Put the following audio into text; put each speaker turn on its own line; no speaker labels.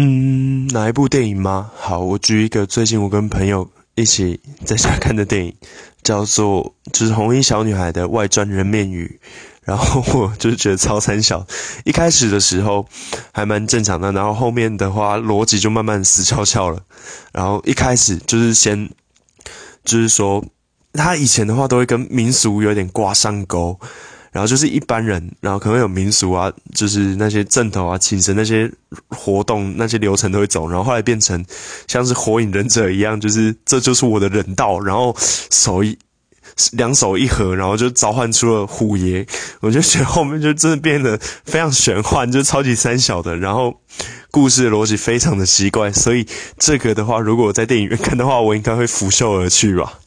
嗯，哪一部电影吗？好，我举一个最近我跟朋友一起在家看的电影，叫做就是《红衣小女孩》的外传《人面鱼》。然后我就是觉得超惨小，一开始的时候还蛮正常的，然后后面的话逻辑就慢慢死翘翘了。然后一开始就是先就是说他以前的话都会跟民俗有点挂上钩。然后就是一般人，然后可能有民俗啊，就是那些正头啊、请神那些活动、那些流程都会走。然后后来变成像是火影忍者一样，就是这就是我的忍道。然后手一两手一合，然后就召唤出了虎爷。我就觉得后面就真的变得非常玄幻，就超级三小的。然后故事的逻辑非常的奇怪，所以这个的话，如果我在电影院看的话，我应该会拂袖而去吧。